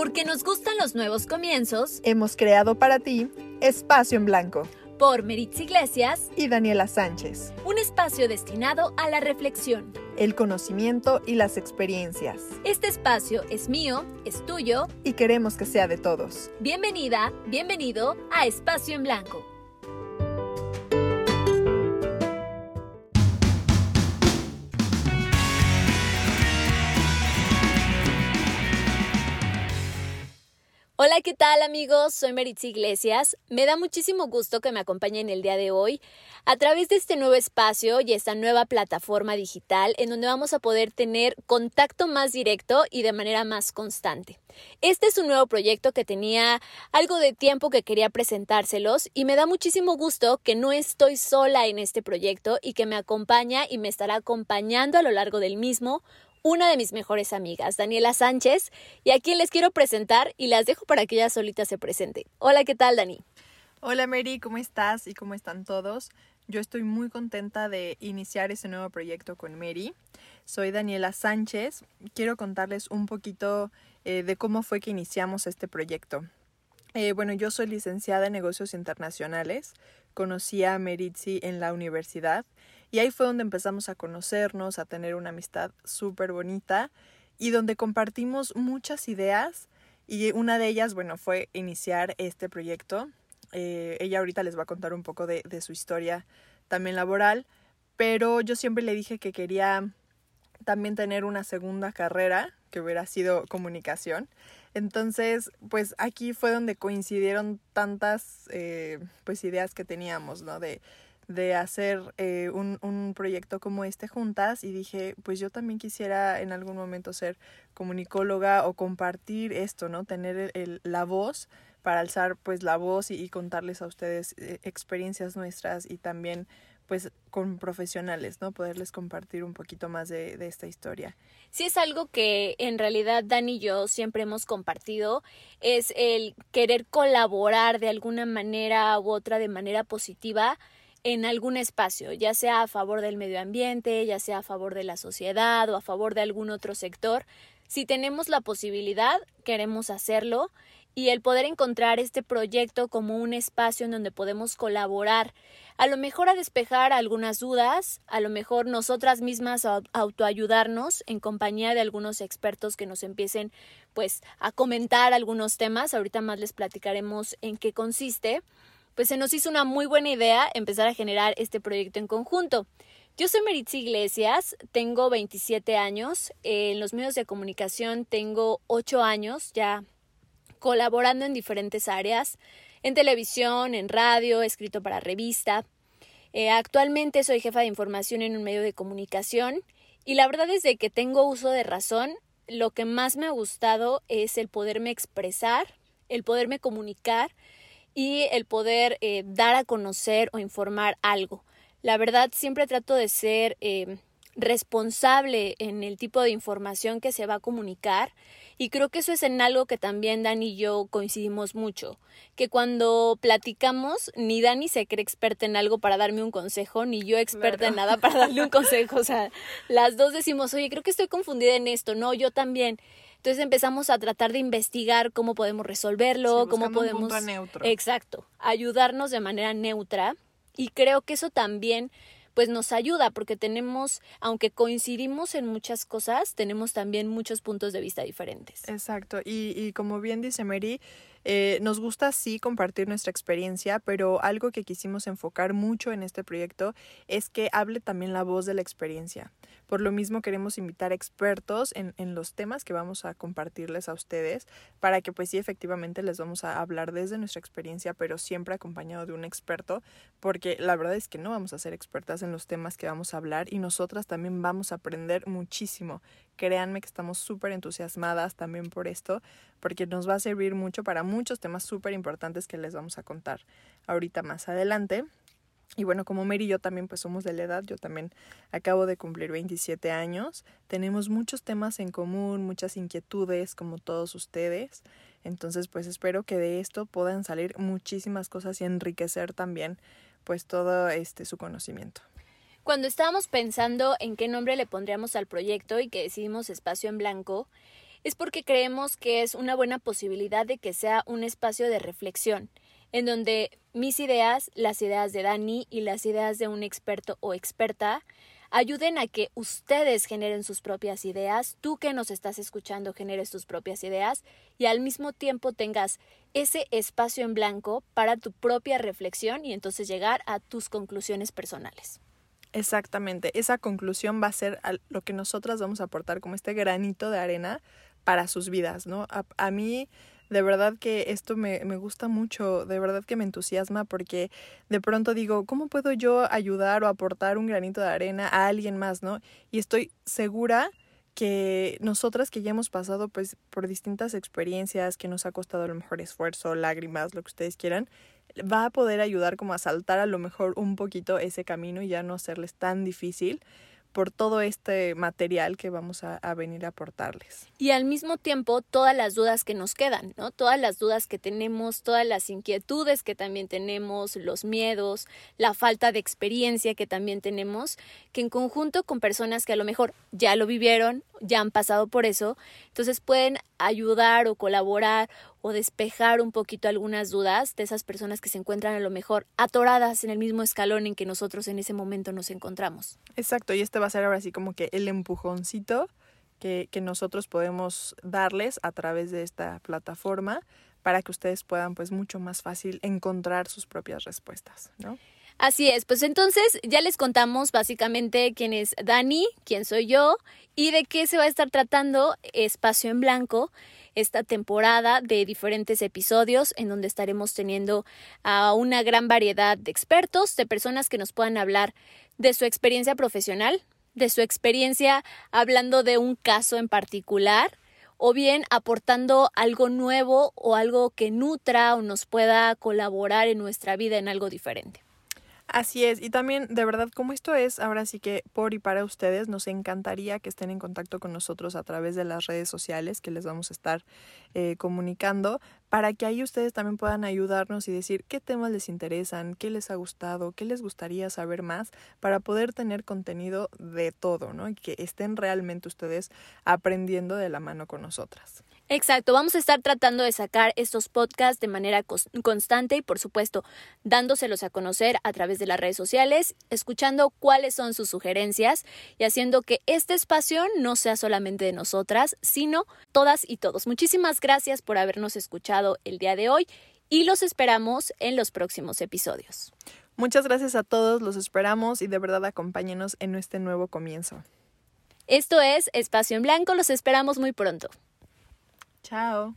Porque nos gustan los nuevos comienzos, hemos creado para ti Espacio en Blanco por Meritz Iglesias y Daniela Sánchez. Un espacio destinado a la reflexión, el conocimiento y las experiencias. Este espacio es mío, es tuyo y queremos que sea de todos. Bienvenida, bienvenido a Espacio en Blanco. Hola, ¿qué tal amigos? Soy Meritz Iglesias. Me da muchísimo gusto que me acompañen el día de hoy a través de este nuevo espacio y esta nueva plataforma digital en donde vamos a poder tener contacto más directo y de manera más constante. Este es un nuevo proyecto que tenía algo de tiempo que quería presentárselos y me da muchísimo gusto que no estoy sola en este proyecto y que me acompaña y me estará acompañando a lo largo del mismo una de mis mejores amigas, Daniela Sánchez, y a quien les quiero presentar y las dejo para que ella solita se presente. Hola, ¿qué tal, Dani? Hola, Mary, ¿cómo estás y cómo están todos? Yo estoy muy contenta de iniciar este nuevo proyecto con Mary. Soy Daniela Sánchez. Quiero contarles un poquito eh, de cómo fue que iniciamos este proyecto. Eh, bueno, yo soy licenciada en negocios internacionales. Conocí a Meritzi en la universidad y ahí fue donde empezamos a conocernos, a tener una amistad súper bonita y donde compartimos muchas ideas y una de ellas, bueno, fue iniciar este proyecto. Eh, ella ahorita les va a contar un poco de, su historia también laboral, pero yo siempre le dije que quería también tener una segunda carrera, que hubiera sido comunicación. Entonces, pues aquí fue donde coincidieron tantas eh, pues ideas que teníamos, ¿no? De, de hacer eh, un, un, proyecto como este juntas y dije, pues yo también quisiera en algún momento ser comunicóloga o compartir esto, ¿no? Tener el, la voz para alzar pues la voz y, contarles a ustedes eh, experiencias nuestras y también pues con profesionales, ¿no? Poderles compartir un poquito más de, de, esta historia. Sí es algo que en realidad Dani y yo siempre hemos compartido, es el querer colaborar de alguna manera u otra de manera positiva en algún espacio, ya sea a favor del medio ambiente, ya sea a favor de la sociedad o a favor de algún otro sector. Si tenemos la posibilidad, queremos hacerlo. Y el poder encontrar este proyecto como un espacio en donde podemos colaborar, a lo mejor a despejar algunas dudas, a lo mejor nosotras mismas autoayudarnos en compañía de algunos expertos que nos empiecen pues a comentar algunos temas, ahorita más les platicaremos en qué consiste pues se nos hizo una muy buena idea empezar a generar este proyecto en conjunto. Yo soy Meritzi Iglesias, tengo 27 años, en los medios de comunicación tengo 8 años ya colaborando en diferentes áreas, en televisión, en radio, escrito para revista. Eh, actualmente soy jefa de información en un medio de comunicación y la verdad es de que tengo uso de razón, lo que más me ha gustado es el poderme expresar, el poderme comunicar y el poder eh, dar a conocer o informar algo. La verdad, siempre trato de ser eh, responsable en el tipo de información que se va a comunicar y creo que eso es en algo que también Dani y yo coincidimos mucho, que cuando platicamos ni Dani se cree experta en algo para darme un consejo, ni yo experta en nada para darle un consejo, o sea, las dos decimos, oye, creo que estoy confundida en esto, no, yo también. Entonces empezamos a tratar de investigar cómo podemos resolverlo, cómo podemos... neutro. Exacto, ayudarnos de manera neutra. Y creo que eso también pues nos ayuda porque tenemos, aunque coincidimos en muchas cosas, tenemos también muchos puntos de vista diferentes. Exacto, y, y como bien dice Mary, eh, nos gusta sí compartir nuestra experiencia, pero algo que quisimos enfocar mucho en este proyecto es que hable también la voz de la experiencia. Por lo mismo queremos invitar expertos en, en los temas que vamos a compartirles a ustedes para que pues sí efectivamente les vamos a hablar desde nuestra experiencia, pero siempre acompañado de un experto, porque la verdad es que no vamos a ser expertas en los temas que vamos a hablar y nosotras también vamos a aprender muchísimo. Créanme que estamos súper entusiasmadas también por esto, porque nos va a servir mucho para muchos temas súper importantes que les vamos a contar ahorita más adelante. Y bueno, como Mary y yo también pues somos de la edad, yo también acabo de cumplir 27 años, tenemos muchos temas en común, muchas inquietudes como todos ustedes, entonces pues espero que de esto puedan salir muchísimas cosas y enriquecer también pues todo este su conocimiento. Cuando estábamos pensando en qué nombre le pondríamos al proyecto y que decidimos espacio en blanco, es porque creemos que es una buena posibilidad de que sea un espacio de reflexión, en donde mis ideas, las ideas de Dani y las ideas de un experto o experta ayuden a que ustedes generen sus propias ideas, tú que nos estás escuchando generes tus propias ideas y al mismo tiempo tengas ese espacio en blanco para tu propia reflexión y entonces llegar a tus conclusiones personales. Exactamente, esa conclusión va a ser lo que nosotras vamos a aportar como este granito de arena para sus vidas, ¿no? A, mí de verdad que esto me, me, gusta mucho, de verdad que me entusiasma porque de pronto digo, ¿cómo puedo yo ayudar o aportar un granito de arena a alguien más, no? Y estoy segura que nosotras que ya hemos pasado pues por distintas experiencias que nos ha costado a lo mejor esfuerzo, lágrimas, lo que ustedes quieran, va a poder ayudar como a saltar a lo mejor un poquito ese camino y ya no hacerles tan difícil por todo este material que vamos a, venir a aportarles. Y al mismo tiempo, todas las dudas que nos quedan, ¿no? Todas las dudas que tenemos, todas las inquietudes que también tenemos, los miedos, la falta de experiencia que también tenemos, que en conjunto con personas que a lo mejor ya lo vivieron, ya han pasado por eso, entonces pueden ayudar o colaborar o despejar un poquito algunas dudas de esas personas que se encuentran a lo mejor atoradas en el mismo escalón en que nosotros en ese momento nos encontramos. Exacto, y este va a ser ahora sí como que el empujoncito que, que nosotros podemos darles a través de esta plataforma para que ustedes puedan pues mucho más fácil encontrar sus propias respuestas, ¿no? Así es, pues entonces ya les contamos básicamente quién es Dani, quién soy yo y de qué se va a estar tratando Espacio en Blanco esta temporada de diferentes episodios en donde estaremos teniendo a una gran variedad de expertos, de personas que nos puedan hablar de su experiencia profesional, de su experiencia hablando de un caso en particular o bien aportando algo nuevo o algo que nutra o nos pueda colaborar en nuestra vida en algo diferente. Así es, y también de verdad como esto es ahora sí que por y para ustedes, nos encantaría que estén en contacto con nosotros a través de las redes sociales que les vamos a estar eh, comunicando para que ahí ustedes también puedan ayudarnos y decir qué temas les interesan, qué les ha gustado, qué les gustaría saber más para poder tener contenido de todo, ¿no? Y que estén realmente ustedes aprendiendo de la mano con nosotras. Exacto, vamos a estar tratando de sacar estos podcasts de manera constante y por supuesto dándoselos a conocer a través de las redes sociales, escuchando cuáles son sus sugerencias y haciendo que este espacio no sea solamente de nosotras, sino todas y todos. Muchísimas gracias por habernos escuchado el día de hoy y los esperamos en los próximos episodios. Muchas gracias a todos, los esperamos y de verdad acompáñenos en este nuevo comienzo. Esto es Espacio en Blanco, los esperamos muy pronto. Ciao.